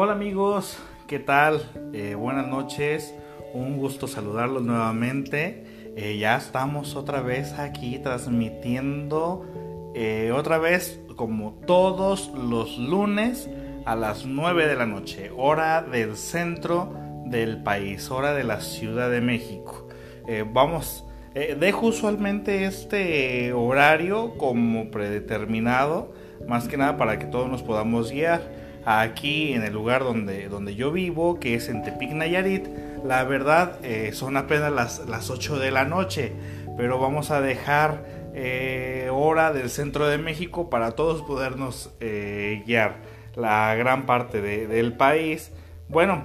Hola amigos, ¿qué tal? Eh, buenas noches, un gusto saludarlos nuevamente. Eh, ya estamos otra vez aquí transmitiendo eh, otra vez como todos los lunes a las 9 de la noche, hora del centro del país, hora de la Ciudad de México. vamos, dejo usualmente este horario como predeterminado, más que nada para que todos nos podamos guiar aquí en el lugar donde, donde yo vivo, que es en Tepic Nayarit. La verdad eh, son apenas las, las 8 de la noche, pero vamos a dejar eh, hora del centro de México para todos podernos eh, guiar la gran parte del país. Bueno,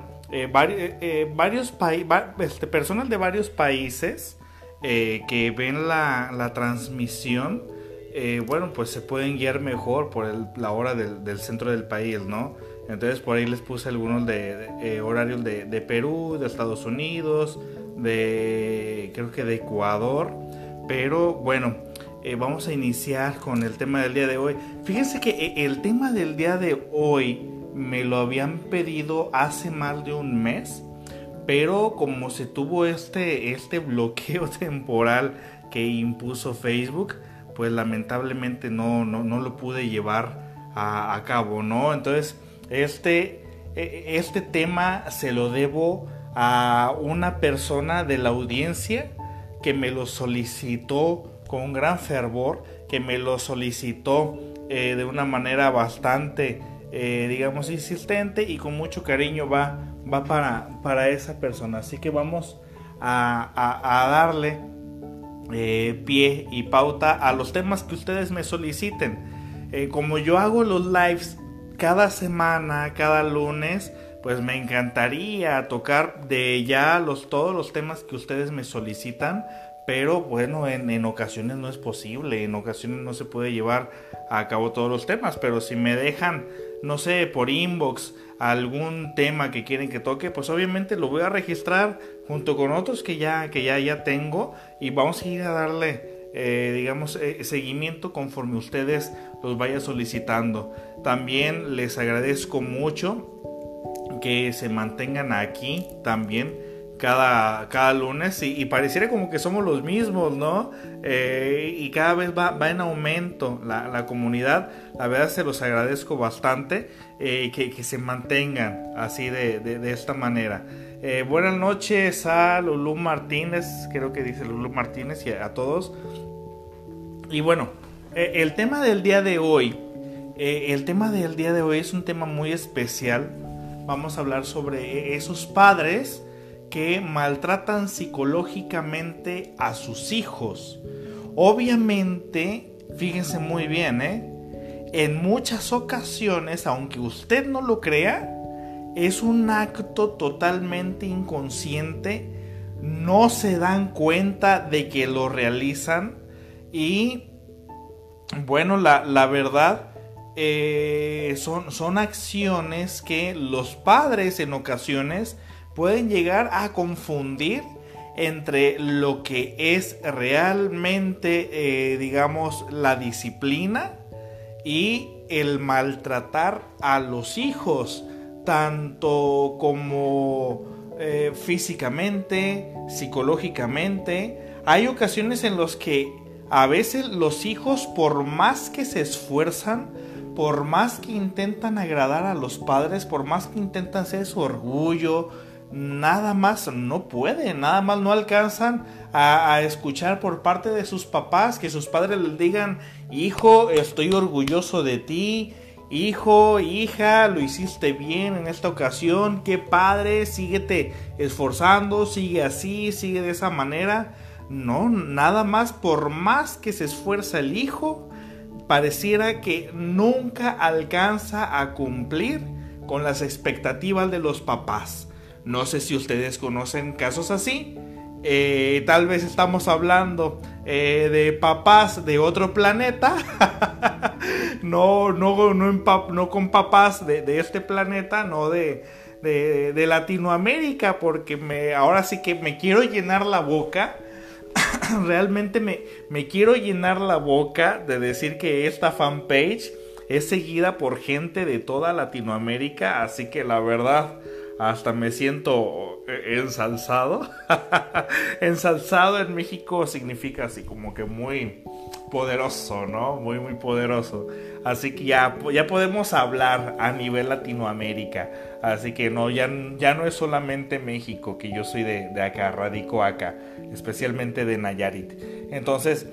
varios países, este, personas de varios países que ven la, la transmisión eh, bueno, pues se pueden guiar mejor por la hora del, centro del país, ¿no? Entonces por ahí les puse algunos de, eh, horarios de, Perú, de Estados Unidos, de creo que de Ecuador, pero bueno, eh, vamos a iniciar con el tema del día de hoy. Fíjense que el tema del día de hoy me lo habían pedido hace más de un mes, pero como se tuvo este, este bloqueo temporal que impuso Facebook, pues lamentablemente no, no, lo pude llevar a, cabo, ¿no? Entonces, este, e, este tema se lo debo a una persona de la audiencia que me lo solicitó con gran fervor, que me lo solicitó eh, de una manera bastante, eh, digamos, insistente y con mucho cariño va, va para, para esa persona. Así que vamos a, a darle eh, pie y pauta a los temas que ustedes me soliciten. Eh, como yo hago los lives cada semana, cada lunes, pues me encantaría tocar de ya los, todos los temas que ustedes me solicitan. Pero bueno, en, en ocasiones no es posible, en ocasiones no se puede llevar a cabo todos los temas, pero si me dejan, no sé, por inbox, algún tema que quieren que toque, pues obviamente lo voy a registrar junto con otros que ya, que ya, ya tengo y vamos a ir a darle, eh, digamos, eh, seguimiento conforme ustedes los vayan solicitando. También les agradezco mucho que se mantengan aquí también cada, cada lunes y, pareciera como que somos los mismos, ¿no? Eh, y cada vez va, va en aumento la, la, comunidad. La verdad se los agradezco bastante eh, que, se mantengan así de, de, esta manera. Eh, buenas noches a Lulu Martínez, creo que dice Lulu Martínez y a, todos. Y bueno, el tema del día de hoy, el tema del día de hoy es un tema muy especial. Vamos a hablar sobre esos padres que maltratan psicológicamente a sus hijos. Obviamente, fíjense muy bien, ¿eh? En muchas ocasiones, aunque usted no lo crea, es un acto totalmente inconsciente, no se dan cuenta de que lo realizan y bueno, la, la verdad eh, son, son acciones que los padres en ocasiones pueden llegar a confundir entre lo que es realmente, eh, digamos, la disciplina y el maltratar a los hijos, tanto como eh, físicamente, psicológicamente. Hay ocasiones en las que a veces los hijos, por más que se esfuerzan, por más que intentan agradar a los padres, por más que intentan ser su orgullo, nada más no pueden, nada más no alcanzan a, escuchar por parte de sus papás que sus padres les digan, hijo, estoy orgulloso de ti, hijo, hija, lo hiciste bien en esta ocasión, qué padre, síguete esforzando, sigue así, sigue de esa manera. No, nada más por más que se esfuerza el hijo, pareciera que nunca alcanza a cumplir con las expectativas de los papás. No sé si ustedes conocen casos así. Eh, tal vez estamos hablando eh, de papás de otro planeta. no, no, no, con papás de, este planeta, no de, de, Latinoamérica, porque ahora sí que me quiero llenar la boca. Realmente me, me quiero llenar la boca de decir que esta fanpage es seguida por gente de toda Latinoamérica, así que la verdad hasta me siento eh, ensalzado. ensalzado en México significa así como que muy poderoso, ¿no? Muy, muy poderoso. Así que ya, ya podemos hablar a nivel Latinoamérica. Así que no, ya, ya no es solamente México, que yo soy de, acá, radico acá, especialmente de Nayarit. Entonces,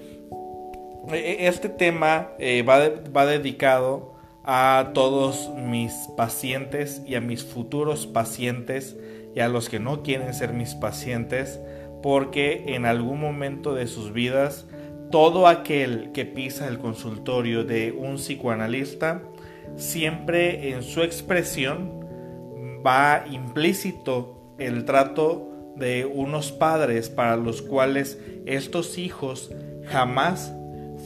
e, e, este tema eh, va, va dedicado a todos mis pacientes y a mis futuros pacientes y a los que no quieren ser mis pacientes porque en algún momento de sus vidas todo aquel que pisa el consultorio de un psicoanalista siempre en su expresión va implícito el trato de unos padres para los cuales estos hijos jamás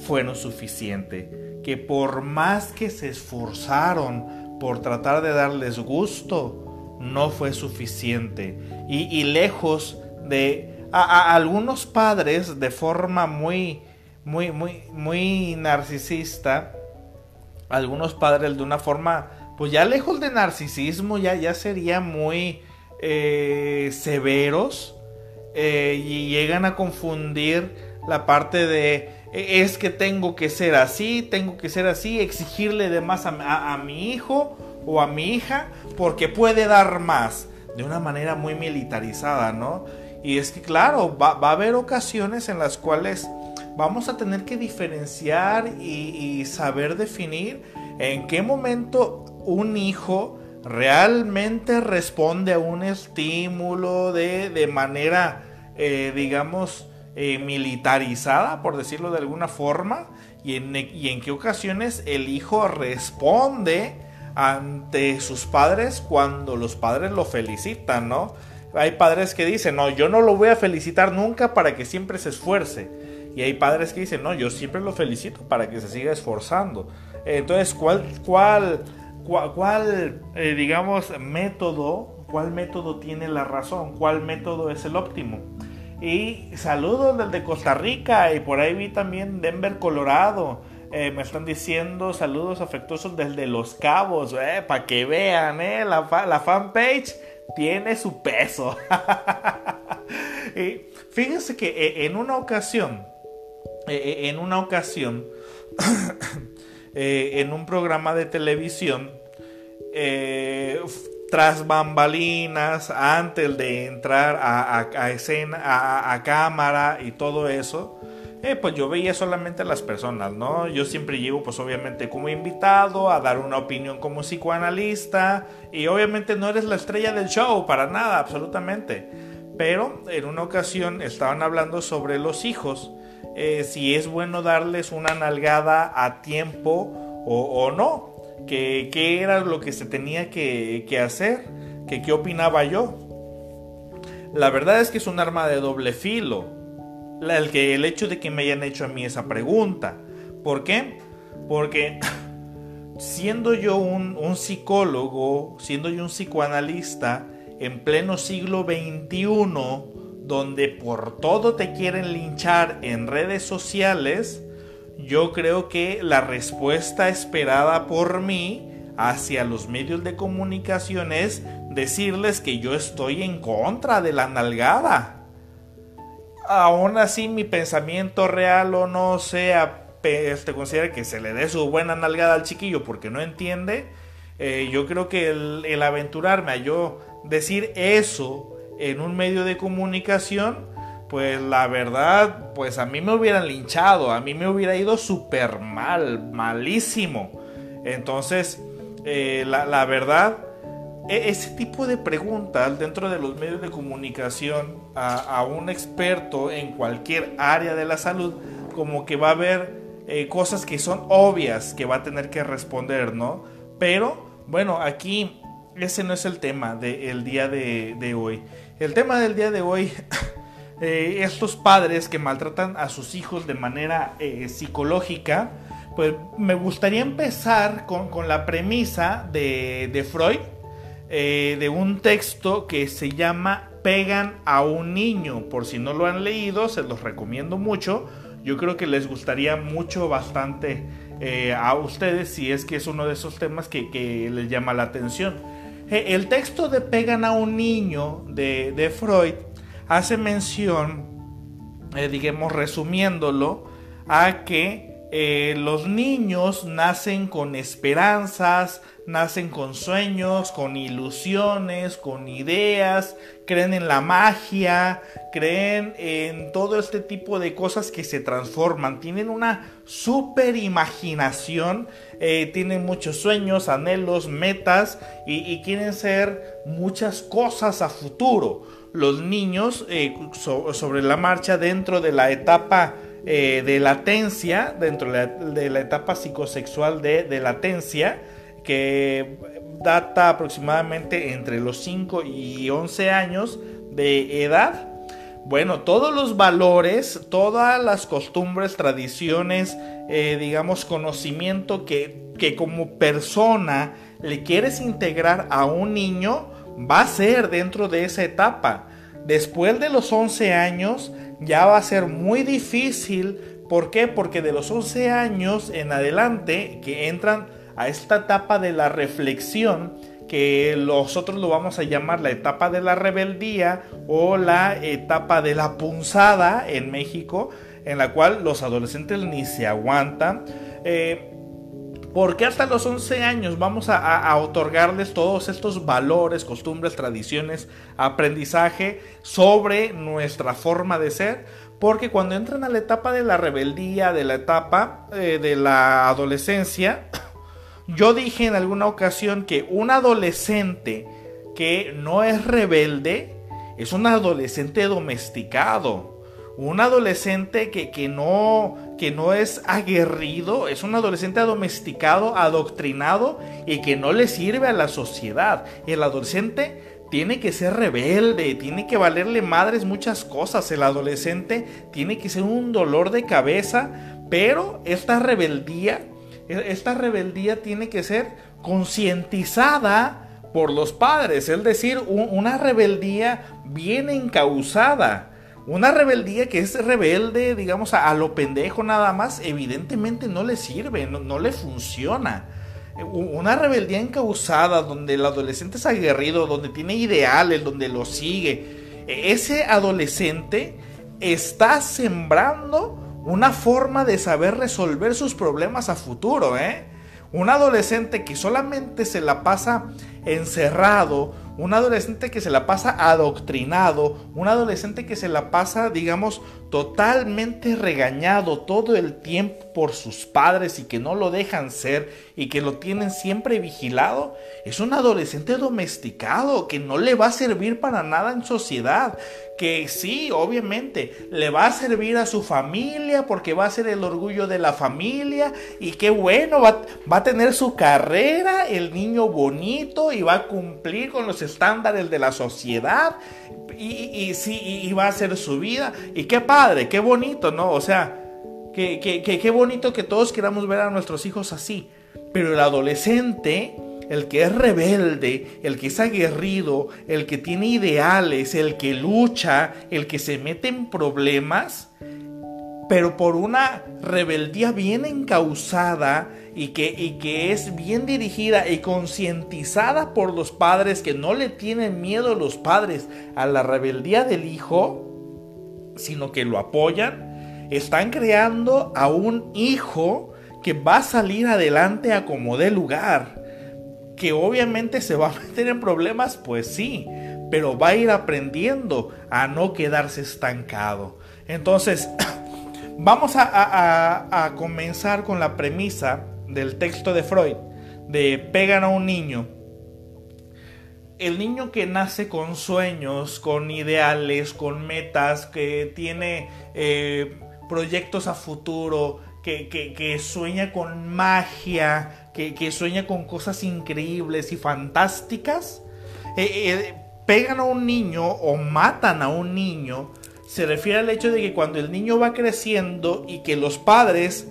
fueron suficientes que por más que se esforzaron por tratar de darles gusto, no fue suficiente. Y, lejos de a, algunos padres de forma muy, muy, muy, muy narcisista, algunos padres de una forma, pues ya lejos de narcisismo, ya, ya serían muy eh, severos eh, y llegan a confundir la parte de es que tengo que ser así, tengo que ser así, exigirle de más a, mi hijo o a mi hija porque puede dar más, de una manera muy militarizada, ¿no? Y es que claro, va, a haber ocasiones en las cuales vamos a tener que diferenciar y, saber definir en qué momento un hijo realmente responde a un estímulo de, de manera, eh, digamos, eh, militarizada, por decirlo de alguna forma, y en, y en qué ocasiones el hijo responde ante sus padres cuando los padres lo felicitan, ¿no? Hay padres que dicen, no, yo no lo voy a felicitar nunca para que siempre se esfuerce. Y hay padres que dicen, no, yo siempre lo felicito para que se siga esforzando. Entonces, ¿cuál, cuál, cuál, eh, digamos, método, cuál método tiene la razón? ¿Cuál método es el óptimo? Y saludos desde Costa Rica y por ahí vi también Denver, Colorado. Eh, me están diciendo saludos afectuosos desde Los Cabos, eh, para que vean, eh, la, la fanpage tiene su peso. y fíjense que eh, en una ocasión, en una ocasión, en un programa de televisión, tras bambalinas, antes de entrar a, escena, a, cámara y todo eso, eh, pues yo veía solamente a las personas, ¿no? Yo siempre llego, pues obviamente como invitado, a dar una opinión como psicoanalista, y obviamente no eres la estrella del show, para nada, absolutamente. Pero en una ocasión estaban hablando sobre los hijos, eh, si es bueno darles una nalgada a tiempo o no que qué era lo que se tenía que, hacer, que qué opinaba yo. La verdad es que es un arma de doble filo. El, que, el hecho de que me hayan hecho a mí esa pregunta. ¿Por qué? Porque siendo yo un, un psicólogo, siendo yo un psicoanalista, en pleno siglo XXI, donde por todo te quieren linchar en redes sociales, yo creo que la respuesta esperada por mí hacia los medios de comunicación es decirles que yo estoy en contra de la nalgada. Aún así mi pensamiento real o no sea, este, considera que se le dé su buena nalgada al chiquillo porque no entiende. Eh, yo creo que el, el aventurarme a yo decir eso en un medio de comunicación pues la verdad, pues a mí me hubieran linchado, a mí me hubiera ido súper mal, malísimo. Entonces, eh, la, verdad, e, ese tipo de preguntas dentro de los medios de comunicación a, un experto en cualquier área de la salud, como que va a haber eh, cosas que son obvias que va a tener que responder, ¿no? Pero, bueno, aquí ese no es el tema del día de hoy. El tema del día de hoy Eh, estos padres que maltratan a sus hijos de manera eh, psicológica, pues me gustaría empezar con, la premisa de, Freud, eh, de un texto que se llama Pegan a un niño. Por si no lo han leído, se los recomiendo mucho. Yo creo que les gustaría mucho, bastante a ustedes si es que es uno de esos temas que, les llama la atención. El texto de Pegan a un niño de, Freud hace mención, eh, digamos resumiéndolo, a que los niños nacen con esperanzas, nacen con sueños, con ilusiones, con ideas, creen en la magia, creen en todo este tipo de cosas que se transforman, tienen una super imaginación, eh, tienen muchos sueños, anhelos, metas y, quieren ser muchas cosas a futuro. Los niños eh, sobre la marcha dentro de la etapa eh, de latencia, dentro de la, etapa psicosexual de, latencia, que data aproximadamente entre los 5 y 11 años de edad. Bueno, todos los valores, todas las costumbres, tradiciones, eh, digamos, conocimiento que, que como persona le quieres integrar a un niño, va a ser dentro de esa etapa. Después de los 11 años ya va a ser muy difícil. ¿Por qué? Porque de los 11 años en adelante que entran a esta etapa de la reflexión que nosotros lo vamos a llamar la etapa de la rebeldía o la etapa de la punzada en México, en la cual los adolescentes ni se aguantan. Eh, porque hasta los 11 años vamos a, otorgarles todos estos valores, costumbres, tradiciones, aprendizaje sobre nuestra forma de ser? Porque cuando entran a la etapa de la rebeldía, de la etapa eh, de la adolescencia, yo dije en alguna ocasión que un adolescente que no es rebelde es un adolescente domesticado. Un adolescente que, que, no, que no es aguerrido, es un adolescente domesticado, adoctrinado y que no le sirve a la sociedad. El adolescente tiene que ser rebelde, tiene que valerle madres muchas cosas. El adolescente tiene que ser un dolor de cabeza, pero esta rebeldía e-, esta rebeldía tiene que ser concientizada por los padres, es decir, una rebeldía bien encausada. Una rebeldía que es rebelde, digamos, a, lo pendejo nada más, evidentemente no le sirve, no, le funciona. Una rebeldía encausada donde el adolescente es aguerrido, donde tiene ideales, donde lo sigue. E-, ese adolescente está sembrando una forma de saber resolver sus problemas a futuro, ¿eh? Un adolescente que solamente se la pasa encerrado, un adolescente que se la pasa adoctrinado, un adolescente que se la pasa, digamos, totalmente regañado todo el tiempo por sus padres y que no lo dejan ser y que lo tienen siempre vigilado, es un adolescente domesticado que no le va a servir para nada en sociedad, que sí, obviamente, le va a servir a su familia porque va a ser el orgullo de la familia y qué bueno, va, va a tener su carrera, el niño bonito y va a cumplir con los estándares de la sociedad y, sí, y va a ser su vida. Y qué padre, qué bonito, ¿no? O sea, qué, qué bonito que todos queramos ver a nuestros hijos así. Pero el adolescente, el que es rebelde, el que es aguerrido, el que tiene ideales, el que lucha, el que se mete en problemas, pero por una rebeldía bien encausada y que, y que es bien dirigida y concientizada por los padres, que no le tienen miedo los padres a la rebeldía del hijo, sino que lo apoyan, están creando a un hijo que va a salir adelante a como dé lugar. Que obviamente se va a meter en problemas, pues sí, pero va a ir aprendiendo a no quedarse estancado. Entonces, vamos a, comenzar con la premisa del texto de Freud, de pegan a un niño. El niño que nace con sueños, con ideales, con metas, que tiene eh, proyectos a futuro, que, sueña con magia, que, sueña con cosas increíbles y fantásticas, eh, eh, pegan a un niño o matan a un niño, se refiere al hecho de que cuando el niño va creciendo y que los padres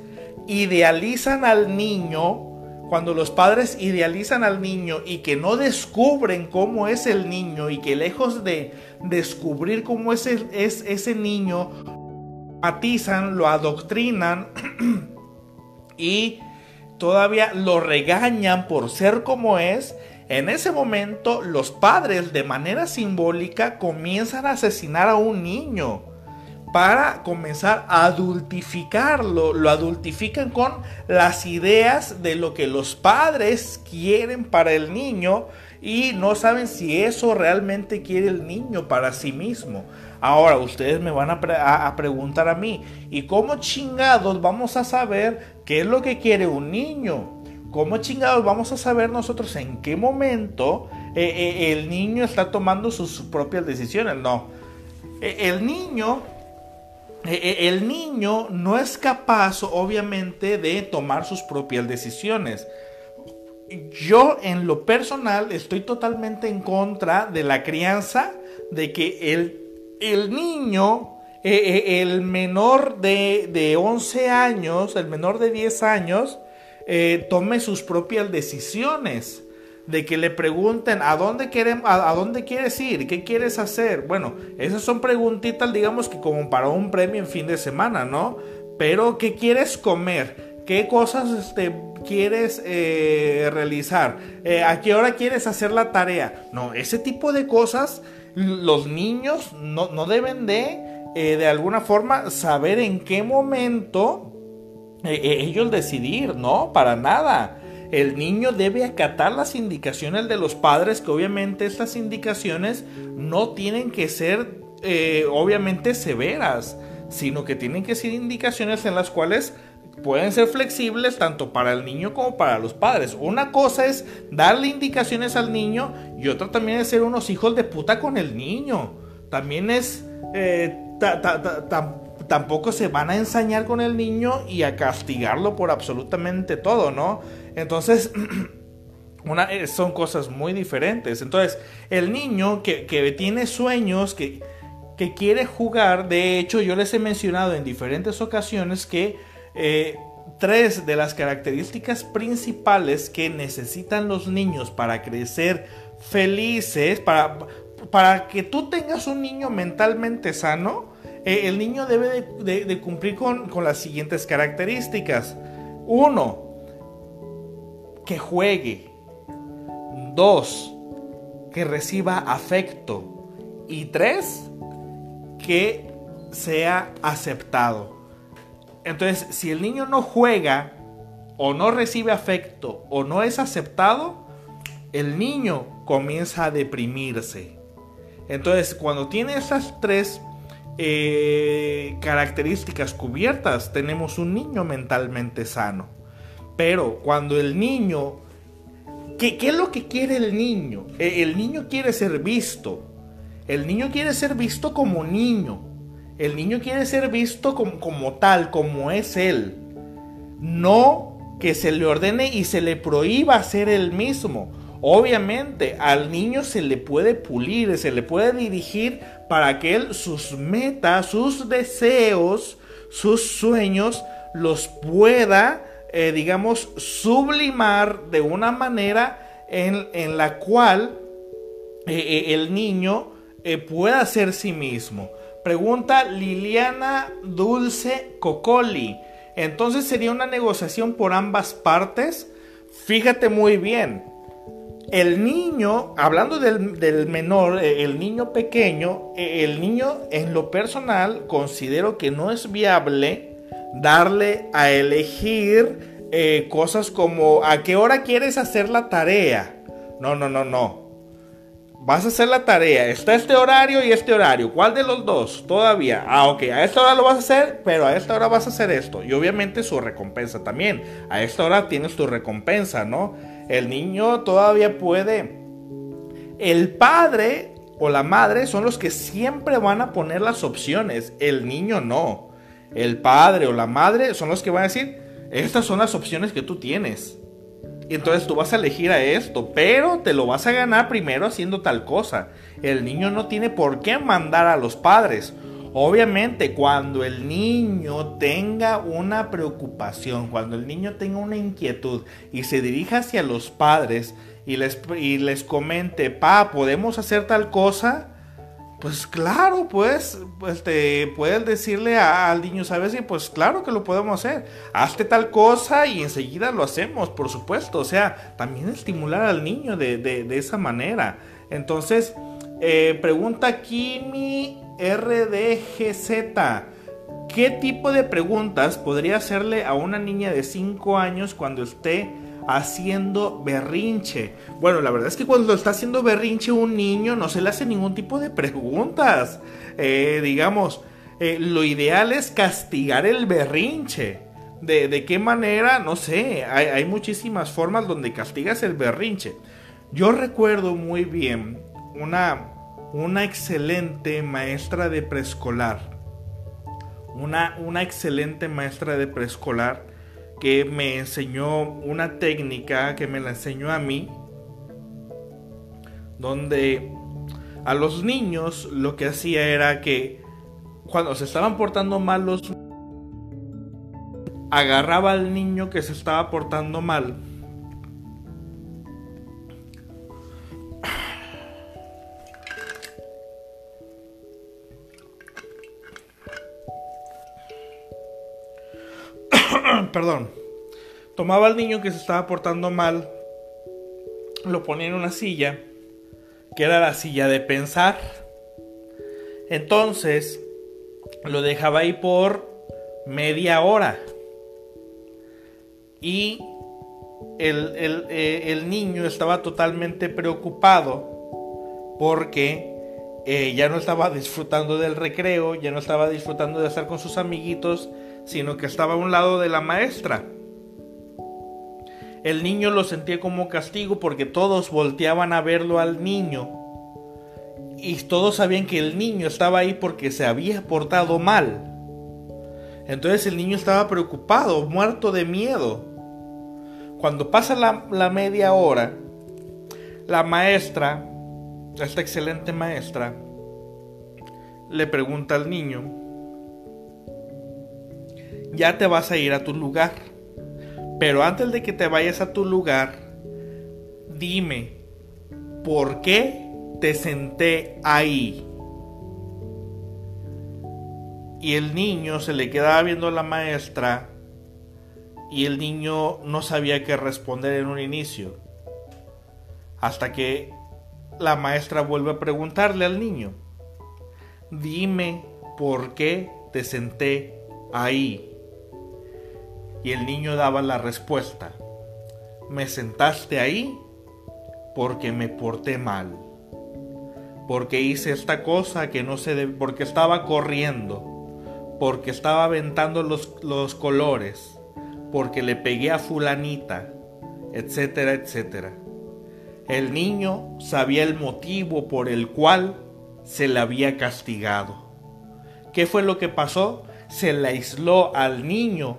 idealizan al niño, cuando los padres idealizan al niño y que no descubren cómo es el niño y que lejos de descubrir cómo es, es ese niño, matizan, lo adoctrinan y todavía lo regañan por ser como es, en ese momento los padres de manera simbólica comienzan a asesinar a un niño para comenzar a adultificarlo. Lo adultifican con las ideas de lo que los padres quieren para el niño y no saben si eso realmente quiere el niño para sí mismo. Ahora ustedes me van a, preguntar a mí, ¿y cómo chingados vamos a saber qué es lo que quiere un niño? ¿Cómo chingados vamos a saber nosotros en qué momento eh, eh, el niño está tomando sus propias decisiones? No. E, el niño el niño no es capaz, obviamente, de tomar sus propias decisiones. Yo, en lo personal, estoy totalmente en contra de la crianza, de que el, el niño, e, el menor de, de, 11 años, el menor de 10 años, eh, tome sus propias decisiones de que le pregunten a dónde, a, dónde quieres ir, qué quieres hacer. Bueno, esas son preguntitas, digamos que como para un premio en fin de semana, ¿no? Pero, ¿qué quieres comer? ¿Qué cosas este, quieres eh, realizar? Eh, ¿A qué hora quieres hacer la tarea? No, ese tipo de cosas los niños no, deben de, eh, de alguna forma, saber en qué momento ellos decidir, ¿no? Para nada el niño debe acatar las indicaciones de los padres, que obviamente estas indicaciones no tienen que ser eh, obviamente severas, sino que tienen que ser indicaciones en las cuales pueden ser flexibles tanto para el niño como para los padres. Una cosa es darle indicaciones al niño y otra también es ser unos hijos de puta con el niño. También es... Eh, tampoco se van a ensañar con el niño y a castigarlo por absolutamente todo, ¿no? Entonces, eh, son cosas muy diferentes. Entonces, el niño que, tiene sueños, que, que, quiere jugar, de hecho yo les he mencionado en diferentes ocasiones que eh, tres de las características principales que necesitan los niños para crecer felices, para, para que tú tengas un niño mentalmente sano, eh, el niño debe de, cumplir con, con, las siguientes características. Uno, que juegue. Dos, que reciba afecto. Y tres, que sea aceptado. Entonces, si el niño no juega o no recibe afecto o no es aceptado, el niño comienza a deprimirse. Entonces, cuando tiene esas tres eh, características cubiertas, tenemos un niño mentalmente sano. Pero cuando el niño, ¿qué, es lo que quiere el niño? E, el niño quiere ser visto. El niño quiere ser visto como niño. El niño quiere ser visto como, como tal, como es él. No que se le ordene y se le prohíba ser el mismo. Obviamente al niño se le puede pulir, se le puede dirigir para que él sus metas, sus deseos, sus sueños los pueda eh, digamos, sublimar de una manera en, la cual eh, eh, el niño pueda ser sí mismo. Pregunta Liliana Dulce Cocoli. Entonces sería una negociación por ambas partes. Fíjate muy bien. El niño, hablando del, del menor, el niño pequeño, el niño en lo personal considero que no es viable darle a elegir eh, cosas como a qué hora quieres hacer la tarea. No, no, no, no. Vas a hacer la tarea. Está este horario y este horario. ¿Cuál de los dos? Todavía. Ah, ok. A esta hora lo vas a hacer, pero a esta hora vas a hacer esto. Y obviamente su recompensa también. A esta hora tienes tu recompensa, ¿no? El niño todavía puede. El padre o la madre son los que siempre van a poner las opciones. El niño no el padre o la madre son los que van a decir, estas son las opciones que tú tienes. Y entonces tú vas a elegir a esto, pero te lo vas a ganar primero haciendo tal cosa. El niño no tiene por qué mandar a los padres. Obviamente, cuando el niño tenga una preocupación, cuando el niño tenga una inquietud y se dirija hacia los padres y les, y les comente, pa, podemos hacer tal cosa, pues claro, pues, pues te puedes decirle al niño, ¿sabes? Y pues claro que lo podemos hacer. Hazte tal cosa y enseguida lo hacemos, por supuesto. O sea, también estimular al niño de, esa manera. Entonces, eh, pregunta Kimi RDGZ. ¿Qué tipo de preguntas podría hacerle a una niña de 5 años cuando esté haciendo berrinche. Bueno, la verdad es que cuando está haciendo berrinche un niño no se le hace ningún tipo de preguntas. Eh, digamos, eh, lo ideal es castigar el berrinche. De, qué manera? No sé, hay, hay, muchísimas formas donde castigas el berrinche. Yo recuerdo muy bien una, una excelente maestra de preescolar. Una, una excelente maestra de preescolar que me enseñó una técnica que me la enseñó a mí, donde a los niños lo que hacía era que cuando se estaban portando mal los agarraba al niño que se estaba portando mal perdón, tomaba al niño que se estaba portando mal, lo ponía en una silla, que era la silla de pensar. Entonces, lo dejaba ahí por media hora. Y el, eh, niño estaba totalmente preocupado porque eh, ya no estaba disfrutando del recreo, ya no estaba disfrutando de estar con sus amiguitos sino que estaba a un lado de la maestra. El niño lo sentía como castigo porque todos volteaban a verlo al niño y todos sabían que el niño estaba ahí porque se había portado mal. Entonces el niño estaba preocupado, muerto de miedo. Cuando pasa la, la media hora, la maestra, esta excelente maestra, le pregunta al niño, ya te vas a ir a tu lugar. Pero antes de que te vayas a tu lugar, dime, ¿por qué te senté ahí? Y el niño se le quedaba viendo a la maestra y el niño no sabía qué responder en un inicio. Hasta que la maestra vuelve a preguntarle al niño, dime por qué te senté ahí. Y el niño daba la respuesta, me sentaste ahí porque me porté mal, porque hice esta cosa que no sé, porque estaba corriendo, porque estaba aventando los, los colores, porque le pegué a fulanita, etcétera, etcétera. El niño sabía el motivo por el cual se le había castigado. ¿Qué fue lo que pasó? Se le aisló al niño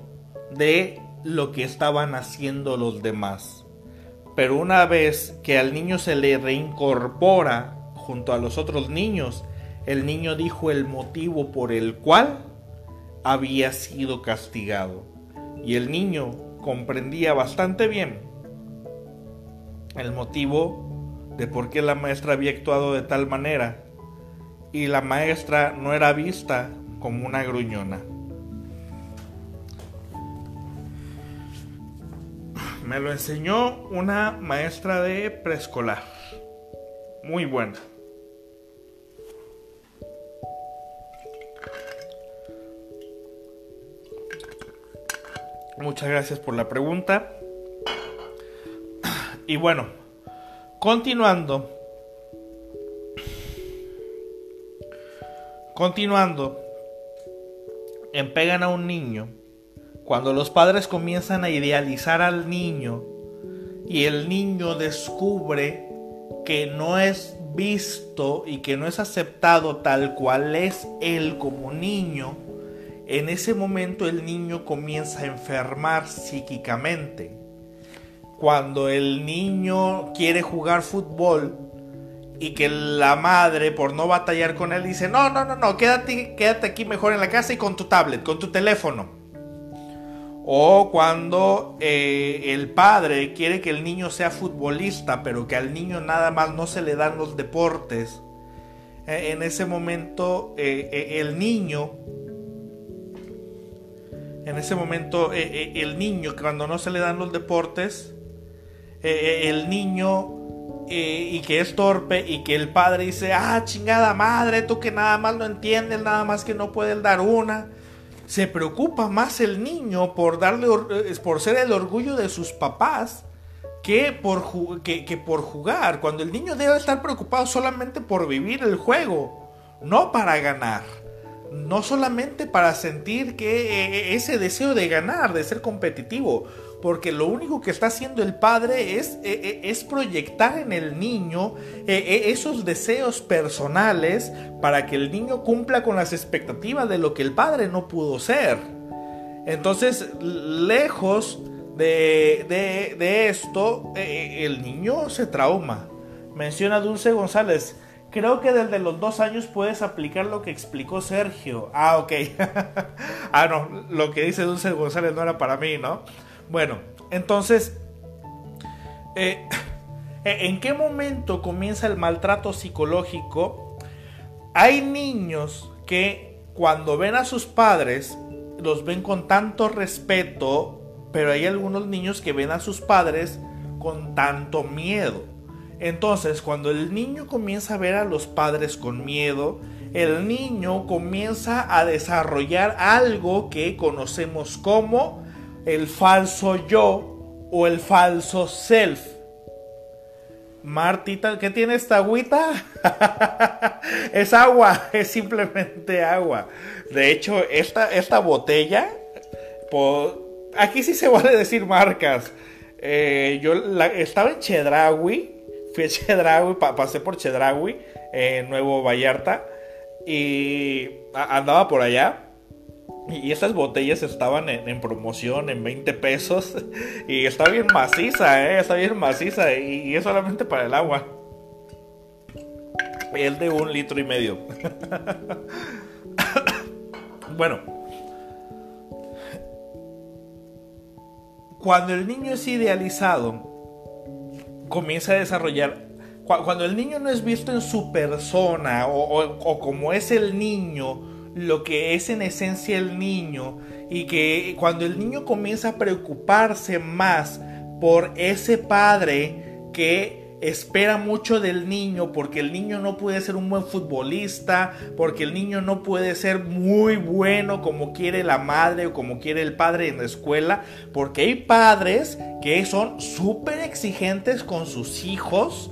de lo que estaban haciendo los demás. Pero una vez que al niño se le reincorpora junto a los otros niños, el niño dijo el motivo por el cual había sido castigado. Y el niño comprendía bastante bien el motivo de por qué la maestra había actuado de tal manera. Y la maestra no era vista como una gruñona. Me lo enseñó una maestra de preescolar. Muy buena. Muchas gracias por la pregunta. Y bueno, continuando. Continuando. En pegan a un niño cuando los padres comienzan a idealizar al niño y el niño descubre que no es visto y que no es aceptado tal cual es él como niño, en ese momento el niño comienza a enfermar psíquicamente. Cuando el niño quiere jugar fútbol y que la madre, por no batallar con él, dice, no, no, no, no, quédate, quédate aquí mejor en la casa y con tu tablet, con tu teléfono. O cuando eh, el padre quiere que el niño sea futbolista, pero que al niño nada más no se le dan los deportes. eh, en ese momento eh, el niño, en ese momento el niño, cuando no se le dan los deportes, el niño y que es torpe y que el padre dice, ah, chingada madre, tú que nada más no entiendes, nada más que no puedes dar una. Se preocupa más el niño por darle por ser el orgullo de sus papás que por, que, por jugar, cuando el niño debe estar preocupado solamente por vivir el juego, no para ganar. No solamente para sentir que eh, eh, ese deseo de ganar, de ser competitivo, porque lo único que está haciendo el padre es, eh, es proyectar en el niño esos deseos personales para que el niño cumpla con las expectativas de lo que el padre no pudo ser. Entonces, lejos de, esto, eh, eh, el niño se trauma. Menciona Dulce González. Creo que desde los dos años puedes aplicar lo que explicó Sergio. Ah, ok. ah, no, lo que dice Dulce González no era para mí, ¿no? Bueno, entonces, eh, ¿en qué momento comienza el maltrato psicológico? Hay niños que cuando ven a sus padres, los ven con tanto respeto, pero hay algunos niños que ven a sus padres con tanto miedo. Entonces, cuando el niño comienza a ver a los padres con miedo, el niño comienza a desarrollar algo que conocemos como el falso yo o el falso self. Martita, ¿qué tiene esta agüita? es agua, es simplemente agua. De hecho, esta, esta botella, aquí sí se vale decir marcas. Eh, yo estaba en Chedraui, fui a Chedraui, pasé por Chedraui, en Nuevo Vallarta, y andaba por allá. Y estas botellas estaban en, promoción en 20 pesos. Y está bien maciza, ¿eh? Está bien maciza. Y, es solamente para el agua. El de un litro y medio. bueno, Cuando el niño es idealizado, comienza a desarrollar cuando el niño no es visto en su persona o, como es el niño, lo que es en esencia el niño, y que cuando el niño comienza a preocuparse más por ese padre que espera mucho del niño porque el niño no puede ser un buen futbolista, porque el niño no puede ser muy bueno como quiere la madre o como quiere el padre en la escuela, porque hay padres que son súper exigentes con sus hijos.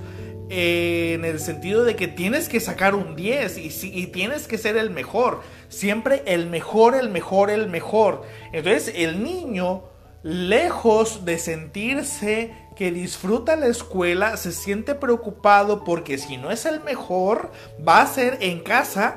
Eh, en el sentido de que tienes que sacar un 10 y, tienes que ser el mejor. Siempre el mejor, el mejor, el mejor. Entonces el niño, lejos de sentirse que disfruta la escuela se siente preocupado porque si no es el mejor, va a ser en casa,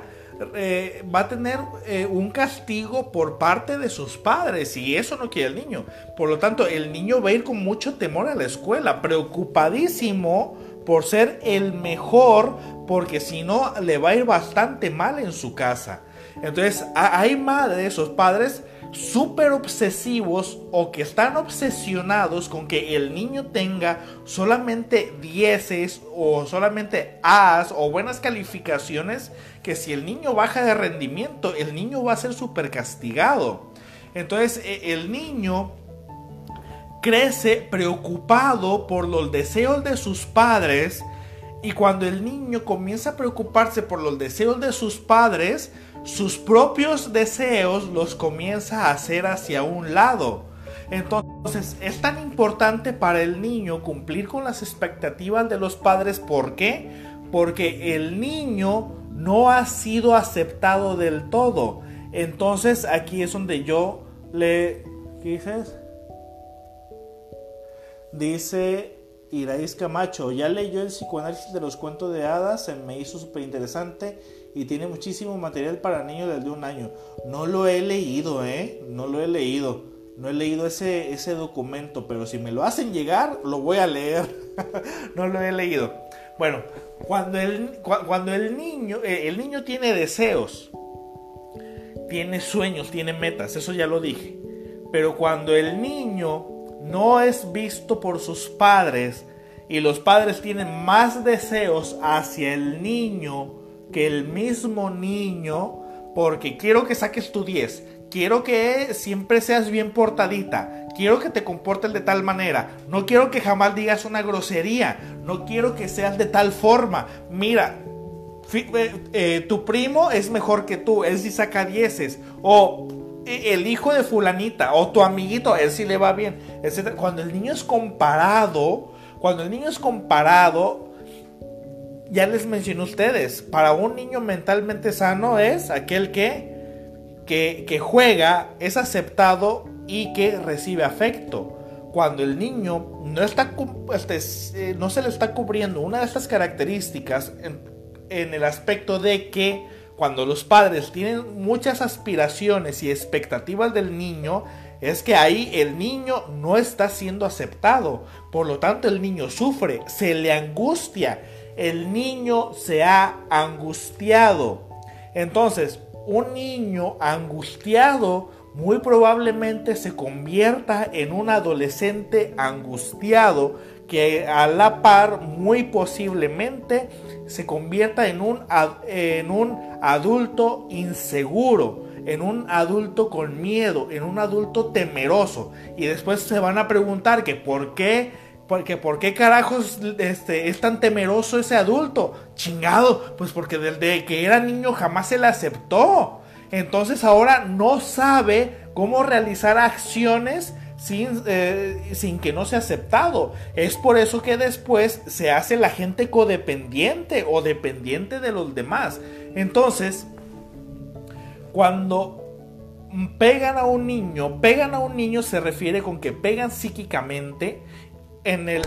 eh, va a tener eh, un castigo por parte de sus padres y eso no quiere el niño. Por lo tanto, el niño va a ir con mucho temor a la escuela, preocupadísimo por ser el mejor, porque si no le va a ir bastante mal en su casa. Entonces, hay madres, esos padres, súper obsesivos o que están obsesionados con que el niño tenga solamente dieces o solamente A's o buenas calificaciones, que si el niño baja de rendimiento, el niño va a ser súper castigado. Entonces e, el niño crece preocupado por los deseos de sus padres y cuando el niño comienza a preocuparse por los deseos de sus padres, sus propios deseos los comienza a hacer hacia un lado. Entonces es tan importante para el niño cumplir con las expectativas de los padres. ¿Por qué? Porque el niño no ha sido aceptado del todo. Entonces aquí es donde yo le... ¿Qué dices? Dice Iraís Camacho, ya leyó el psicoanálisis de los cuentos de hadas, se me hizo súper interesante y tiene muchísimo material para niños desde un año. No lo he leído, ¿eh? No lo he leído. No he leído ese, ese documento, pero si me lo hacen llegar, lo voy a leer. no lo he leído. Bueno, cuando el, cuando el niño, eh, el niño tiene deseos, tiene sueños, tiene metas, eso ya lo dije. Pero cuando el niño no es visto por sus padres y los padres tienen más deseos hacia el niño que el mismo niño, porque quiero que saques tu 10, quiero que siempre seas bien portadita, quiero que te comportes de tal manera, no quiero que jamás digas una grosería, no quiero que seas de tal forma. Mira, eh, eh, tu primo es mejor que tú, él sí saca dieces. O el hijo de fulanita, o tu amiguito, él sí le va bien. Cuando el niño es comparado, cuando el niño es comparado, ya les mencioné ustedes, para un niño mentalmente sano es aquel que, que, juega, es aceptado y que recibe afecto cuando el niño no, está, este, no se le está cubriendo una de estas características en el aspecto de que cuando los padres tienen muchas aspiraciones y expectativas del niño, es que ahí el niño no está siendo aceptado. Por lo tanto, el niño sufre, se le angustia. El niño se ha angustiado. Entonces, un niño angustiado muy probablemente se convierta en un adolescente angustiado que a la par muy posiblemente se convierta en un, en un adulto inseguro, en un adulto con miedo, en un adulto temeroso. Y después se van a preguntar que por qué, porque por qué carajos este, es tan temeroso ese adulto. Chingado, pues porque desde que era niño jamás se le aceptó. Entonces ahora no sabe cómo realizar acciones sin, eh, sin, que no sea aceptado. Es por eso que después se hace la gente codependiente o dependiente de los demás. Entonces, cuando pegan a un niño, pegan a un niño se refiere con que pegan psíquicamente en, el,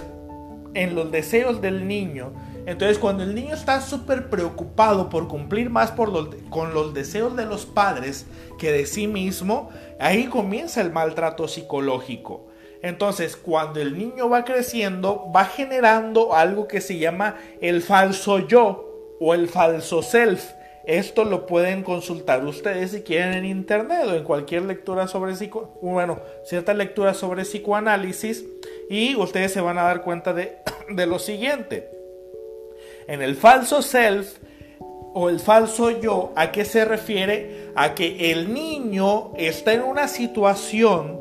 en los deseos del niño. Entonces, cuando el niño está súper preocupado por cumplir más por con los deseos de los padres que de sí mismo, ahí comienza el maltrato psicológico. Entonces, cuando el niño va creciendo, va generando algo que se llama el falso yo o el falso self. Esto lo pueden consultar ustedes si quieren en internet o en cualquier lectura sobre psico, bueno, cierta lectura sobre psicoanálisis y ustedes se van a dar cuenta de, de lo siguiente. En el falso self o el falso yo, ¿a qué se refiere? A que el niño está en una situación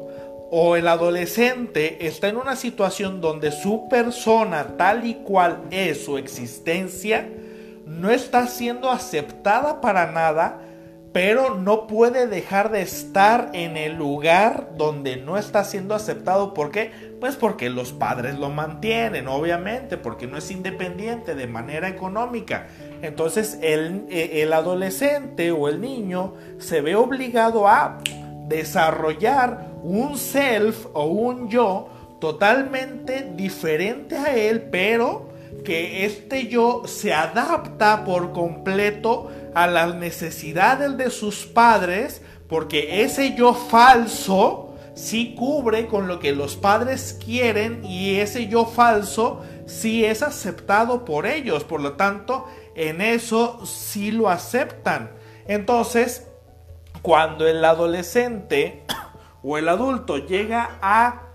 o el adolescente está en una situación donde su persona tal y cual es su existencia no está siendo aceptada para nada pero no puede dejar de estar en el lugar donde no está siendo aceptado. ¿Por qué? Pues porque los padres lo mantienen, obviamente, porque no es independiente de manera económica. Entonces el, eh, el adolescente o el niño se ve obligado a desarrollar un self o un yo totalmente diferente a él, pero que este yo se adapta por completo a las necesidades de sus padres, porque ese yo falso sí cubre con lo que los padres quieren y ese yo falso sí es aceptado por ellos, por lo tanto, en eso sí lo aceptan. Entonces, cuando el adolescente o el adulto llega a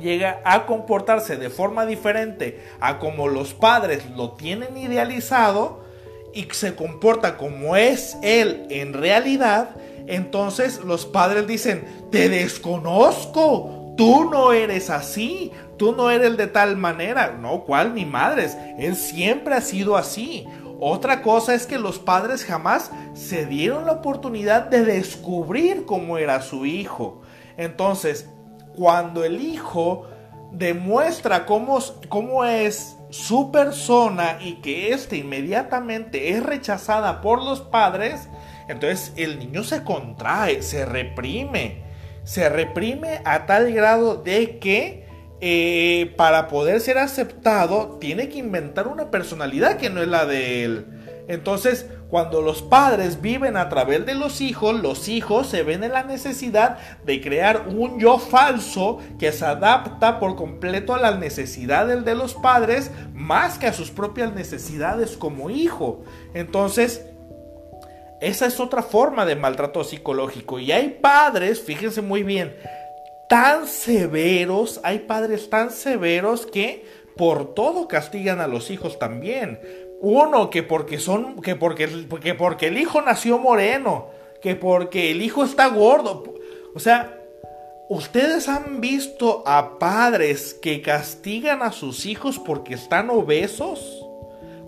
llega a comportarse de forma diferente a como los padres lo tienen idealizado y se comporta como es él en realidad, entonces los padres dicen, te desconozco, tú no eres así, tú no eres de tal manera. No, ¿cuál mi madres? Él siempre ha sido así. Otra cosa es que los padres jamás se dieron la oportunidad de descubrir cómo era su hijo. Entonces, cuando el hijo demuestra cómo, cómo es su persona y que éste inmediatamente es rechazada por los padres, entonces el niño se contrae, se reprime, se reprime a tal grado de que eh, para poder ser aceptado tiene que inventar una personalidad que no es la de él. Entonces, cuando los padres viven a través de los hijos, los hijos se ven en la necesidad de crear un yo falso que se adapta por completo a las necesidades de los padres más que a sus propias necesidades como hijo. Entonces, esa es otra forma de maltrato psicológico. Y hay padres, fíjense muy bien, tan severos, hay padres tan severos que por todo castigan a los hijos también uno, que porque son, que porque, que porque el hijo nació moreno, que porque el hijo está gordo. O sea, ¿ustedes han visto a padres que castigan a sus hijos porque están obesos?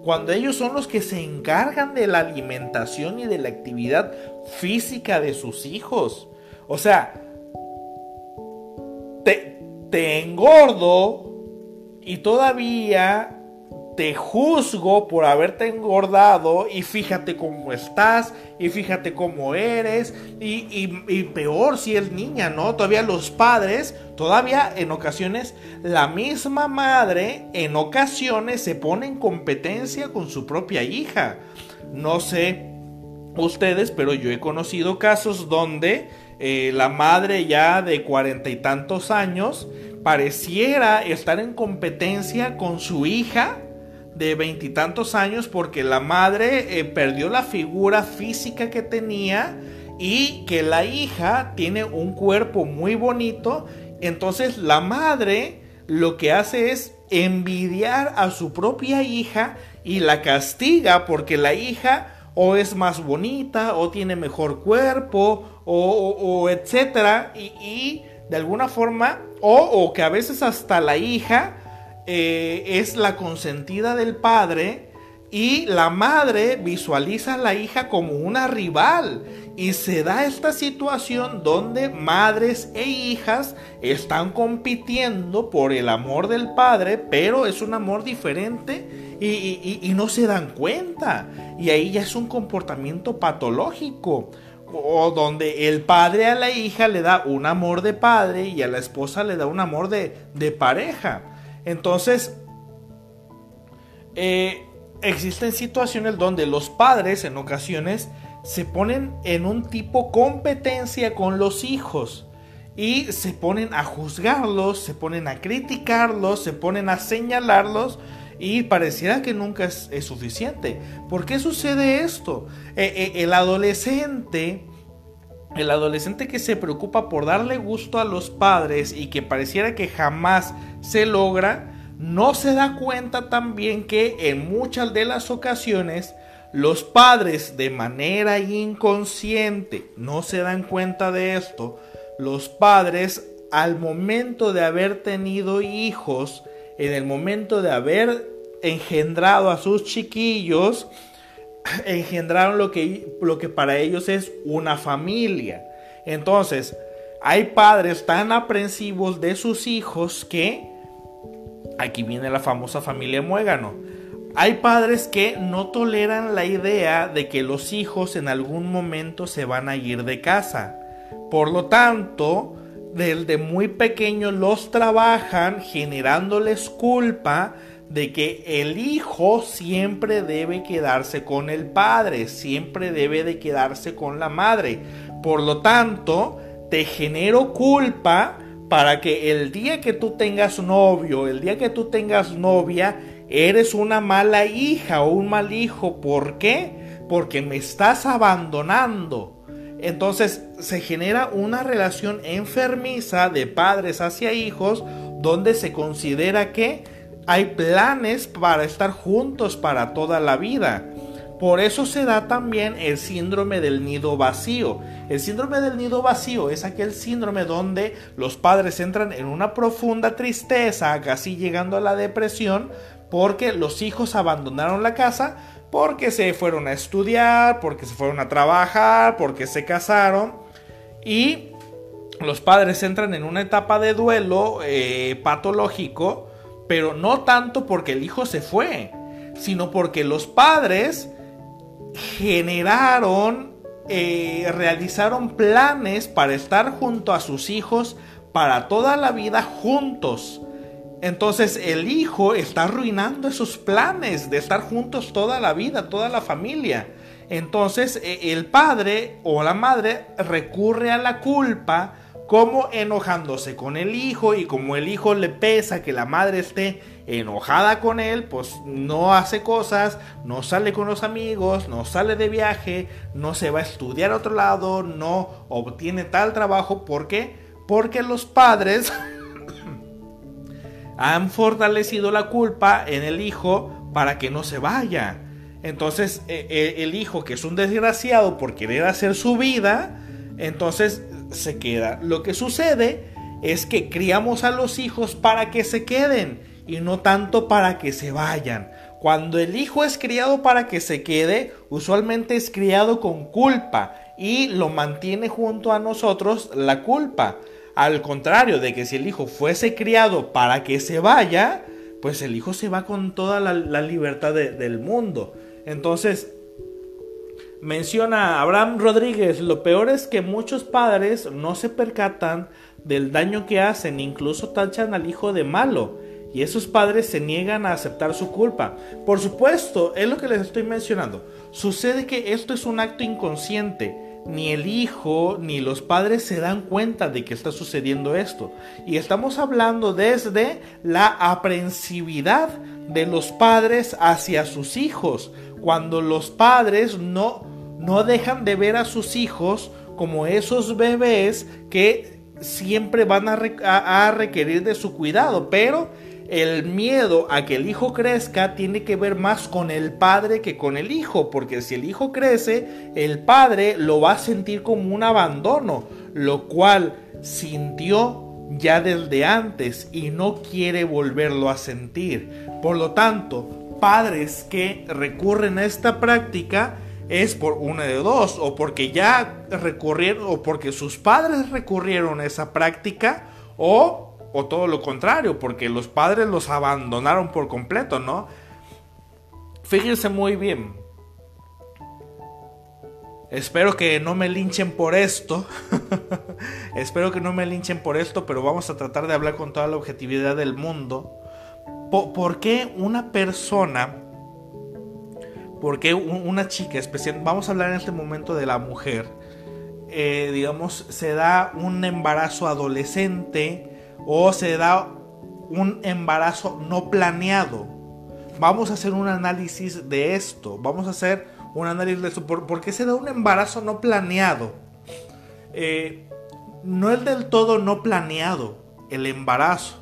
Cuando ellos son los que se encargan de la alimentación y de la actividad física de sus hijos. O sea, te, te engordo y todavía te juzgo por haberte engordado y fíjate cómo estás y fíjate cómo eres y, peor si es niña, ¿no? Todavía los padres, todavía en ocasiones la misma madre en ocasiones se pone en competencia con su propia hija. No sé ustedes, pero yo he conocido casos donde eh, la madre ya de cuarenta y tantos años pareciera estar en competencia con su hija de veintitantos años porque la madre eh, perdió la figura física que tenía y que la hija tiene un cuerpo muy bonito. Entonces la madre lo que hace es envidiar a su propia hija y la castiga porque la hija o es más bonita o tiene mejor cuerpo o, etcétera y, y, de alguna forma o, o que a veces hasta la hija eh, es la consentida del padre y la madre visualiza a la hija como una rival. Y se da esta situación donde madres e hijas están compitiendo por el amor del padre, pero es un amor diferente y, no se dan cuenta. Y ahí ya es un comportamiento patológico o donde el padre a la hija le da un amor de padre y a la esposa le da un amor de pareja. Entonces, eh, existen situaciones donde los padres en ocasiones se ponen en un tipo competencia con los hijos y se ponen a juzgarlos, se ponen a criticarlos, se ponen a señalarlos y pareciera que nunca es, suficiente. ¿Por qué sucede esto? Eh, eh, el adolescente, el adolescente que se preocupa por darle gusto a los padres y que pareciera que jamás se logra, no se da cuenta también que en muchas de las ocasiones los padres de manera inconsciente no se dan cuenta de esto. Los padres al momento de haber tenido hijos, en el momento de haber engendrado a sus chiquillos, engendraron lo que, lo que para ellos es una familia. Entonces, hay padres tan aprensivos de sus hijos que Aquí viene la famosa familia Muégano. Hay padres que no toleran la idea de que los hijos en algún momento se van a ir de casa. Por lo tanto, desde muy pequeños los trabajan generándoles culpa de que el hijo siempre debe quedarse con el padre, siempre debe de quedarse con la madre. Por lo tanto, te genero culpa para que el día que tú tengas novio, el día que tú tengas novia, eres una mala hija o un mal hijo. ¿Por qué? Porque me estás abandonando. Entonces se genera una relación enfermiza de padres hacia hijos donde se considera que hay planes para estar juntos para toda la vida. Por eso se da también el síndrome del nido vacío. El síndrome del nido vacío es aquel síndrome donde los padres entran en una profunda tristeza, casi llegando a la depresión, porque los hijos abandonaron la casa, porque se fueron a estudiar, porque se fueron a trabajar, porque se casaron y los padres entran en una etapa de duelo eh, patológico, pero no tanto porque el hijo se fue, sino porque los padres generaron, eh, realizaron planes para estar junto a sus hijos para toda la vida juntos. Entonces el hijo está arruinando esos planes de estar juntos toda la vida, toda la familia. Entonces e, el padre o la madre recurre a la culpa como enojándose con el hijo y como el hijo le pesa que la madre esté enojada con él, pues no hace cosas, no sale con los amigos, no sale de viaje, no se va a estudiar a otro lado, no obtiene tal trabajo. ¿Por qué? Porque los padres han fortalecido la culpa en el hijo para que no se vaya. Entonces e, e, el hijo que es un desgraciado por querer hacer su vida, entonces se queda. Lo que sucede es que criamos a los hijos para que se queden y no tanto para que se vayan. Cuando el hijo es criado para que se quede, usualmente es criado con culpa y lo mantiene junto a nosotros la culpa. Al contrario de que si el hijo fuese criado para que se vaya, pues el hijo se va con toda la, libertad del mundo. Entonces, menciona Abraham Rodríguez, lo peor es que muchos padres no se percatan del daño que hacen, incluso tachan al hijo de malo. Y esos padres se niegan a aceptar su culpa. Por supuesto, es lo que les estoy mencionando. Sucede que esto es un acto inconsciente ni el hijo ni los padres se dan cuenta de que está sucediendo esto. Y estamos hablando desde la aprensividad de los padres hacia sus hijos, cuando los padres no, no dejan de ver a sus hijos como esos bebés que siempre van a, a requerir de su cuidado, pero el miedo a que el hijo crezca tiene que ver más con el padre que con el hijo, porque si el hijo crece, el padre lo va a sentir como un abandono, lo cual sintió ya desde antes y no quiere volverlo a sentir. Por lo tanto, padres que recurren a esta práctica es por una de dos, o porque ya recurrieron, o porque sus padres recurrieron a esa práctica, o o todo lo contrario, porque los padres los abandonaron por completo, ¿no? Fíjense muy bien. Espero que no me linchen por esto. Espero que no me linchen por esto, pero vamos a tratar de hablar con toda la objetividad del mundo. ¿Por, qué una persona, por qué una chica especial, vamos a hablar en este momento de la mujer, eh, digamos, se da un embarazo adolescente, o se da un embarazo no planeado. Vamos a hacer un análisis de esto. Vamos a hacer un análisis de esto. ¿Por, qué se da un embarazo no planeado? Eh, no es del todo no planeado el embarazo.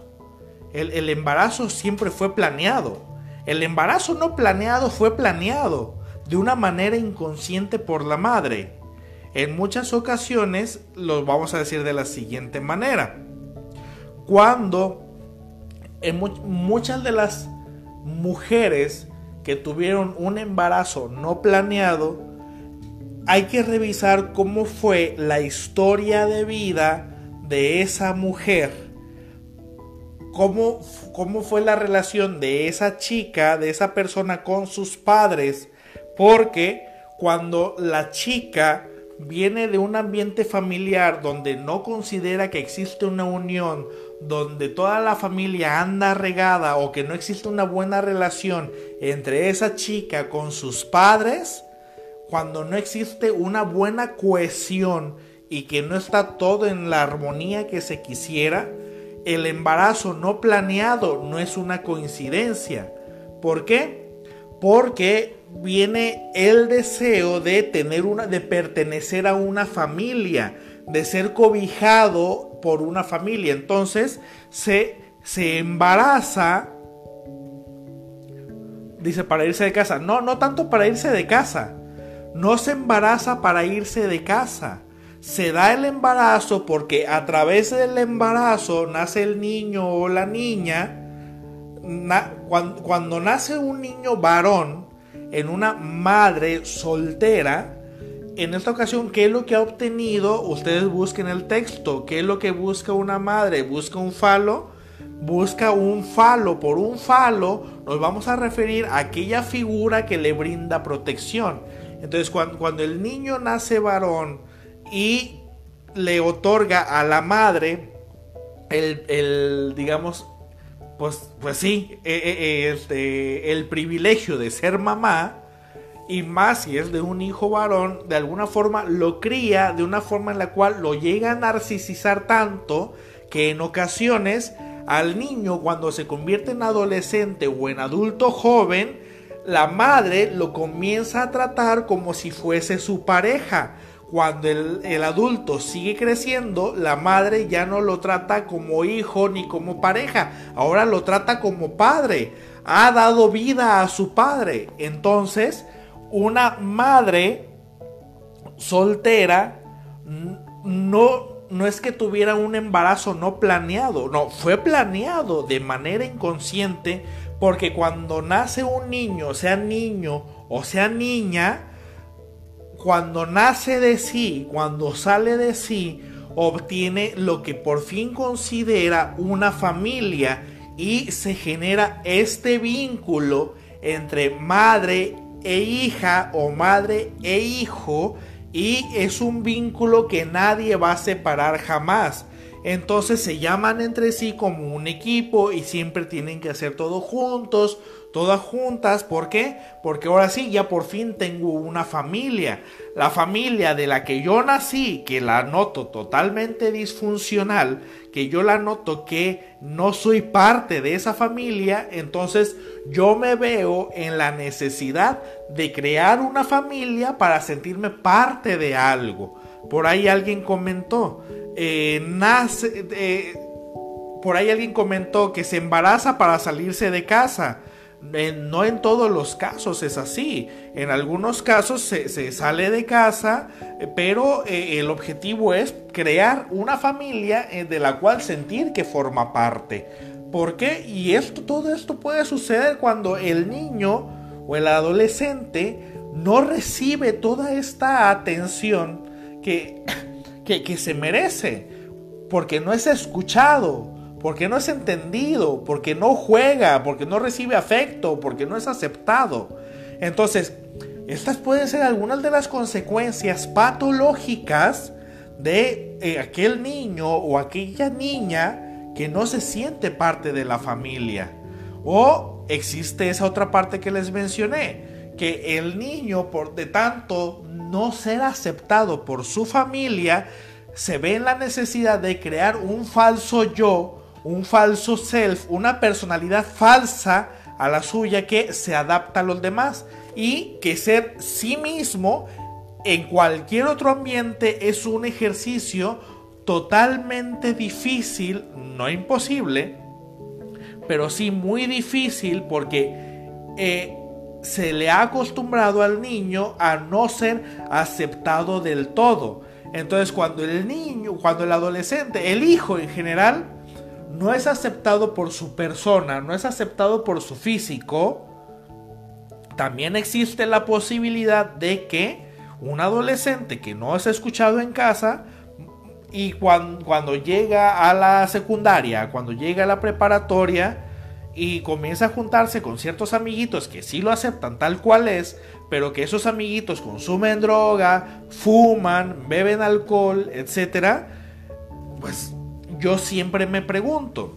El, embarazo siempre fue planeado. El embarazo no planeado fue planeado de una manera inconsciente por la madre. En muchas ocasiones lo vamos a decir de la siguiente manera cuando en muchas de las mujeres que tuvieron un embarazo no planeado, hay que revisar cómo fue la historia de vida de esa mujer. Cómo, cómo fue la relación de esa chica, de esa persona con sus padres. Porque cuando la chica viene de un ambiente familiar donde no considera que existe una unión, donde toda la familia anda regada o que no existe una buena relación entre esa chica con sus padres, cuando no existe una buena cohesión y que no está todo en la armonía que se quisiera, el embarazo no planeado no es una coincidencia. ¿Por qué? Porque viene el deseo de tener una de pertenecer a una familia, de ser cobijado por una familia. Entonces se, se embaraza, dice, para irse de casa. No, no tanto para irse de casa. No se embaraza para irse de casa. Se da el embarazo porque a través del embarazo nace el niño o la niña. cuando, cuando nace un niño varón en una madre soltera, en esta ocasión, ¿qué es lo que ha obtenido? Ustedes busquen el texto. ¿Qué es lo que busca una madre? Busca un falo. Busca un falo. Por un falo nos vamos a referir a aquella figura que le brinda protección. Entonces, cuando, el niño nace varón y le otorga a la madre el, digamos, pues, pues sí, eh, eh, eh, este, el privilegio de ser mamá, y más si es de un hijo varón, de alguna forma lo cría de una forma en la cual lo llega a narcisizar tanto que en ocasiones al niño cuando se convierte en adolescente o en adulto joven, la madre lo comienza a tratar como si fuese su pareja. Cuando el, adulto sigue creciendo, la madre ya no lo trata como hijo ni como pareja, ahora lo trata como padre. ha dado vida a su padre. Entonces, una madre soltera no, no es que tuviera un embarazo no planeado, no, fue planeado de manera inconsciente porque cuando nace un niño, sea niño o sea niña, cuando nace de sí, cuando sale de sí, obtiene lo que por fin considera una familia y se genera este vínculo entre madre e hija o madre e hijo y es un vínculo que nadie va a separar jamás. Entonces se llaman entre sí como un equipo y siempre tienen que hacer todo juntos, todas juntas. ¿Por qué? Porque ahora sí, ya por fin tengo una familia. La familia de la que yo nací, que la noto totalmente disfuncional, que yo la noto que no soy parte de esa familia, entonces yo me veo en la necesidad de crear una familia para sentirme parte de algo. Por ahí alguien comentó, eh, nace, eh, por ahí alguien comentó que se embaraza para salirse de casa no en todos los casos es así. En algunos casos se, sale de casa, eh, pero eh, el objetivo es crear una familia eh, de la cual sentir que forma parte. ¿Por qué? Y esto, todo esto puede suceder cuando el niño o el adolescente no recibe toda esta atención que, que se merece, porque no es escuchado porque no es entendido, porque no juega, porque no recibe afecto, porque no es aceptado. Entonces, estas pueden ser algunas de las consecuencias patológicas de eh, aquel niño o aquella niña que no se siente parte de la familia. O existe esa otra parte que les mencioné, que el niño por de tanto no ser aceptado por su familia, se ve en la necesidad de crear un falso yo un falso self, una personalidad falsa a la suya que se adapta a los demás y que ser sí mismo en cualquier otro ambiente es un ejercicio totalmente difícil, no imposible, pero sí muy difícil porque eh, se le ha acostumbrado al niño a no ser aceptado del todo. Entonces cuando el niño, cuando el adolescente, el hijo en general, no es aceptado por su persona, no es aceptado por su físico, también existe la posibilidad de que un adolescente que no es escuchado en casa y cuando, llega a la secundaria, cuando llega a la preparatoria y comienza a juntarse con ciertos amiguitos que sí lo aceptan tal cual es, pero que esos amiguitos consumen droga, fuman, beben alcohol, etc., pues yo siempre me pregunto,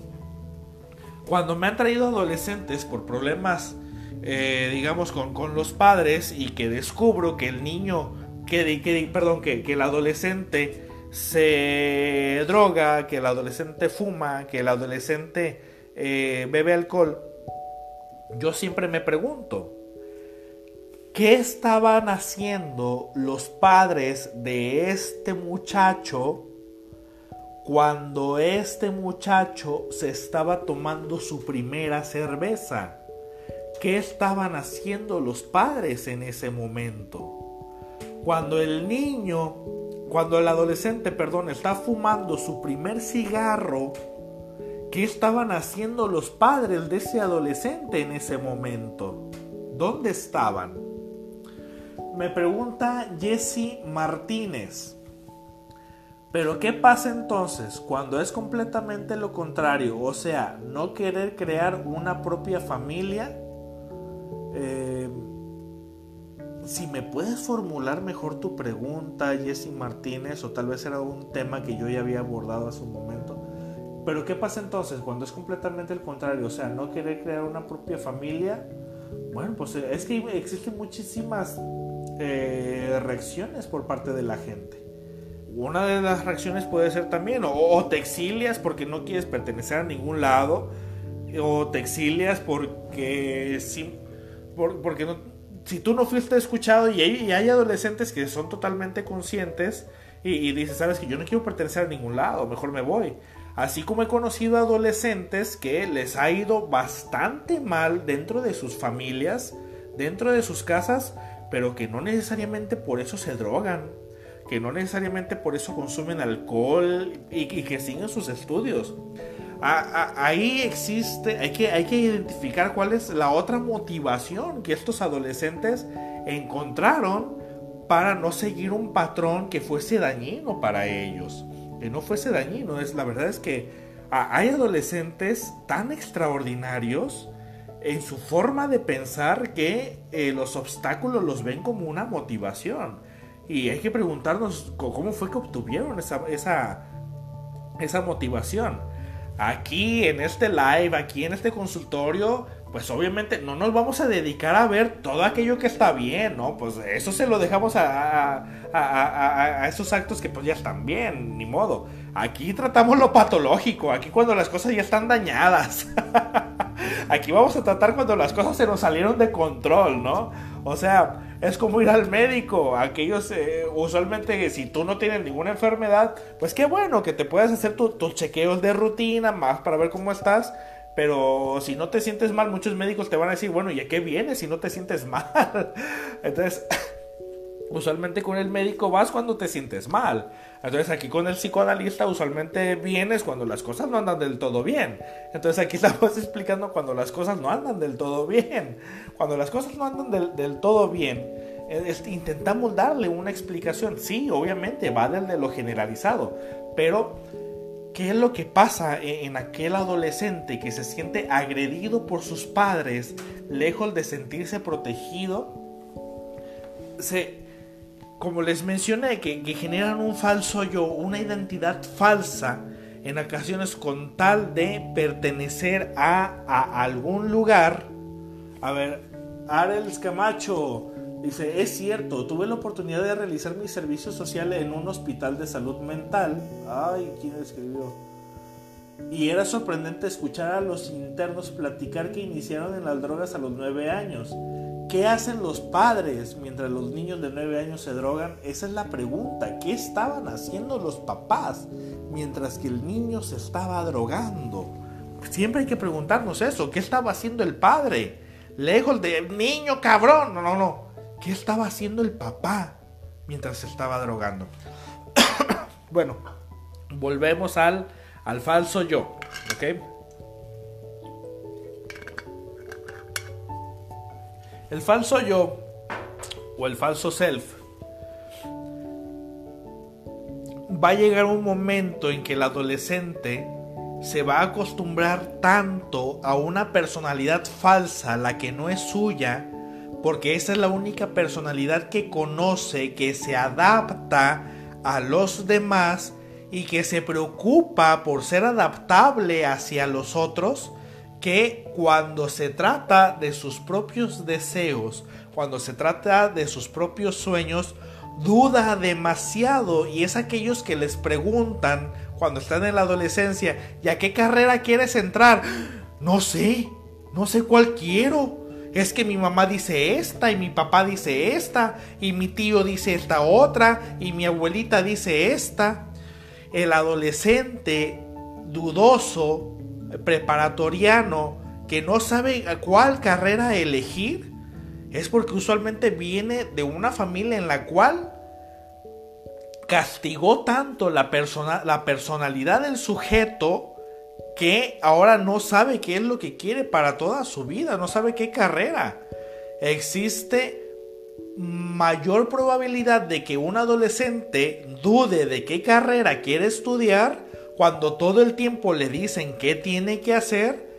cuando me han traído adolescentes por problemas, eh, digamos, con, los padres y que descubro que el niño, que, que perdón, que, el adolescente se droga, que el adolescente fuma, que el adolescente eh, bebe alcohol, yo siempre me pregunto, ¿qué estaban haciendo los padres de este muchacho cuando este muchacho se estaba tomando su primera cerveza. ¿Qué estaban haciendo los padres en ese momento? Cuando el niño, cuando el adolescente, perdón, está fumando su primer cigarro, ¿qué estaban haciendo los padres de ese adolescente en ese momento? ¿Dónde estaban? Me pregunta Jesse Martínez. Pero ¿qué pasa entonces cuando es completamente lo contrario? O sea, no querer crear una propia familia. Eh, si me puedes formular mejor tu pregunta, Jesse Martínez, o tal vez era un tema que yo ya había abordado hace un momento. Pero ¿qué pasa entonces cuando es completamente el contrario? O sea, no querer crear una propia familia. Bueno, pues es que existen muchísimas eh, reacciones por parte de la gente una de las reacciones puede ser también, o, te exilias porque no quieres pertenecer a ningún lado, o te exilias porque, si, porque si tú no fuiste escuchado y hay, hay, adolescentes que son totalmente conscientes y, y dices, sabes que yo no quiero pertenecer a ningún lado, mejor me voy. Así como he conocido adolescentes que les ha ido bastante mal dentro de sus familias, dentro de sus casas, pero que no necesariamente por eso se drogan, que no necesariamente por eso consumen alcohol y, que siguen sus estudios. ahí existe, hay que, hay que identificar cuál es la otra motivación que estos adolescentes encontraron para no seguir un patrón que fuese dañino para ellos que no fuese dañino. Es, la verdad es que hay adolescentes tan extraordinarios en su forma de pensar que eh, los obstáculos los ven como una motivación. Y hay que preguntarnos cómo fue que obtuvieron esa, esa, esa motivación. Aquí en este live, aquí en este consultorio, pues obviamente no nos vamos a dedicar a ver todo aquello que está bien, ¿no? Pues eso se lo dejamos a, a, esos actos que pues ya están bien, ni modo. Aquí tratamos lo patológico, aquí cuando las cosas ya están dañadas. aquí vamos a tratar cuando las cosas se nos salieron de control, ¿no? O sea, es como ir al médico. Aquellos, eh, usualmente, si tú no tienes ninguna enfermedad, pues qué bueno que te puedas hacer tus chequeos de rutina más para ver cómo estás pero si no te sientes mal, muchos médicos te van a decir, bueno, ¿y a qué vienes si no te sientes mal? Entonces, usualmente con el médico vas cuando te sientes mal. Entonces aquí con el psicoanalista usualmente vienes cuando las cosas no andan del todo bien. Entonces aquí estamos explicando cuando las cosas no andan del todo bien. Cuando las cosas no andan del, del todo bien, eh, intentamos darle una explicación. Sí, obviamente va desde lo generalizado, pero ¿Qué es lo que pasa e-, en aquel adolescente que se siente agredido por sus padres, lejos de sentirse protegido? Se, como les mencioné, que, generan un falso yo, una identidad falsa, en ocasiones con tal de pertenecer a, algún lugar. A ver, Arels Camacho, Dice, es cierto, tuve la oportunidad de realizar mi servicio social en un hospital de salud mental. Ay, ¿quién escribió? Y era sorprendente escuchar a los internos platicar que iniciaron en las drogas a los nueve años. ¿Qué hacen los padres mientras los niños de nueve años se drogan? Esa es la pregunta. ¿Qué estaban haciendo los papás mientras que el niño se estaba drogando? Siempre hay que preguntarnos eso. ¿Qué estaba haciendo el padre? Lejos de niño cabrón. No, no, no. ¿Qué estaba haciendo el papá mientras se estaba drogando? bueno, volvemos al, al falso yo, ¿ok? El falso yo o el falso self va a llegar un momento en que el adolescente se va a acostumbrar tanto a una personalidad falsa, la que no es suya, porque esa es la única personalidad que conoce, que se adapta a los demás y que se preocupa por ser adaptable hacia los otros, que cuando se trata de sus propios deseos, cuando se trata de sus propios sueños, duda demasiado y es aquellos que les preguntan cuando están en la adolescencia, ¿y a qué carrera quieres entrar? No sé, no sé cuál quiero es que mi mamá dice esta y mi papá dice esta y mi tío dice esta otra y mi abuelita dice esta. El adolescente dudoso, preparatoriano, que no sabe cuál carrera elegir, es porque usualmente viene de una familia en la cual castigó tanto la, persona, la personalidad del sujeto que ahora no sabe qué es lo que quiere para toda su vida, no sabe qué carrera. Existe mayor probabilidad de que un adolescente dude de qué carrera quiere estudiar cuando todo el tiempo le dicen qué tiene que hacer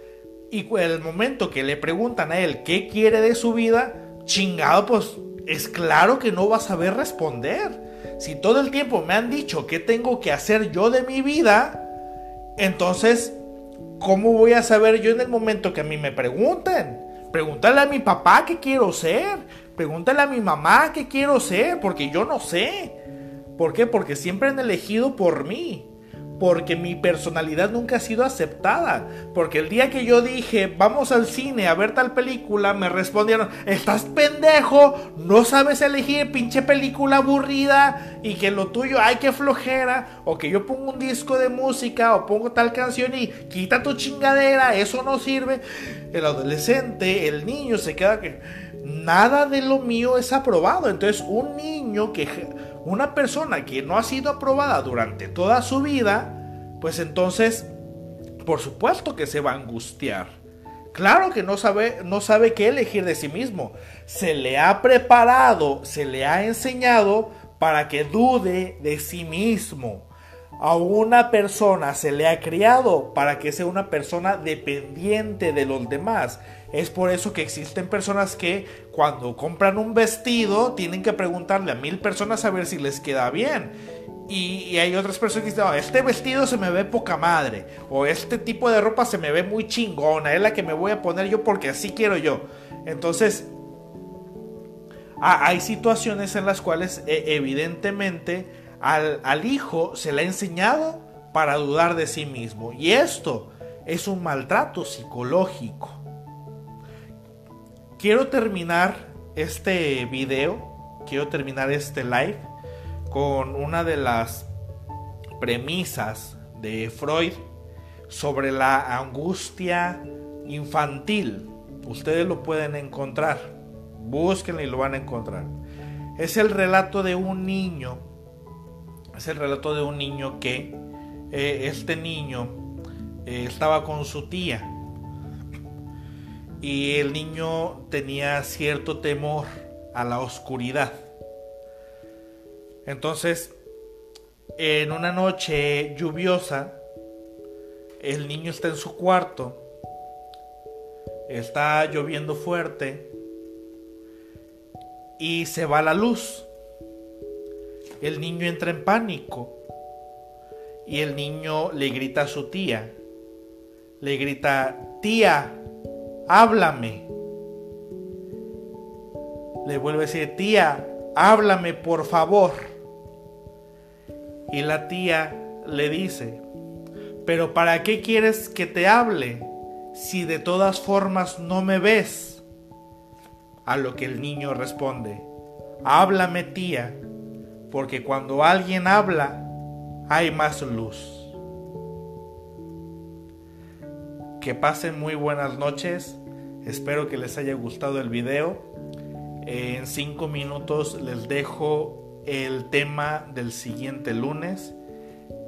y el momento que le preguntan a él qué quiere de su vida, chingado, pues es claro que no va a saber responder. Si todo el tiempo me han dicho qué tengo que hacer yo de mi vida, entonces ¿cómo voy a saber yo en el momento que a mí me pregunten? Pregúntale a mi papá qué quiero ser. Pregúntale a mi mamá qué quiero ser, porque yo no sé. ¿Por qué? Porque siempre han elegido por mí. Porque mi personalidad nunca ha sido aceptada. Porque el día que yo dije, vamos al cine a ver tal película, me respondieron, estás pendejo, no sabes elegir pinche película aburrida y que lo tuyo, ay que flojera, o que yo pongo un disco de música o pongo tal canción y quita tu chingadera, eso no sirve. El adolescente, el niño se queda que nada de lo mío es aprobado. Entonces un niño que una persona que no ha sido aprobada durante toda su vida, pues entonces, por supuesto que se va a angustiar. Claro que no sabe, no sabe qué elegir de sí mismo. Se le ha preparado, se le ha enseñado para que dude de sí mismo. A una persona se le ha criado para que sea una persona dependiente de los demás. Es por eso que existen personas que cuando compran un vestido tienen que preguntarle a mil personas a ver si les queda bien. Y, hay otras personas que dicen, este vestido se me ve poca madre. O este tipo de ropa se me ve muy chingona. Es la que me voy a poner yo porque así quiero yo. Entonces, hay situaciones en las cuales e, evidentemente al, al hijo se le ha enseñado para dudar de sí mismo. Y esto es un maltrato psicológico. Quiero terminar este video, quiero terminar este live con una de las premisas de Freud sobre la angustia infantil. Ustedes lo pueden encontrar, búsquenlo y lo van a encontrar. Es el relato de un niño, es el relato de un niño que eh, este niño eh, estaba con su tía y el niño tenía cierto temor a la oscuridad. Entonces, en una noche lluviosa, el niño está en su cuarto, está lloviendo fuerte y se va la luz. El niño entra en pánico y el niño le grita a su tía, le grita, tía, háblame. Le vuelve a decir, tía, háblame por favor. Y la tía le dice, pero ¿para qué quieres que te hable si de todas formas no me ves? A lo que el niño responde, háblame tía, porque cuando alguien habla hay más luz. Que pasen muy buenas noches. Espero que les haya gustado el video. En cinco minutos les dejo el tema del siguiente lunes.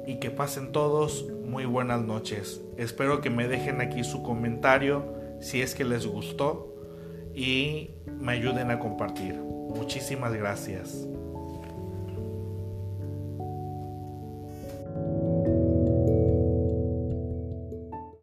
Y que pasen todos muy buenas noches. Espero que me dejen aquí su comentario si es que les gustó. Y me ayuden a compartir. Muchísimas gracias.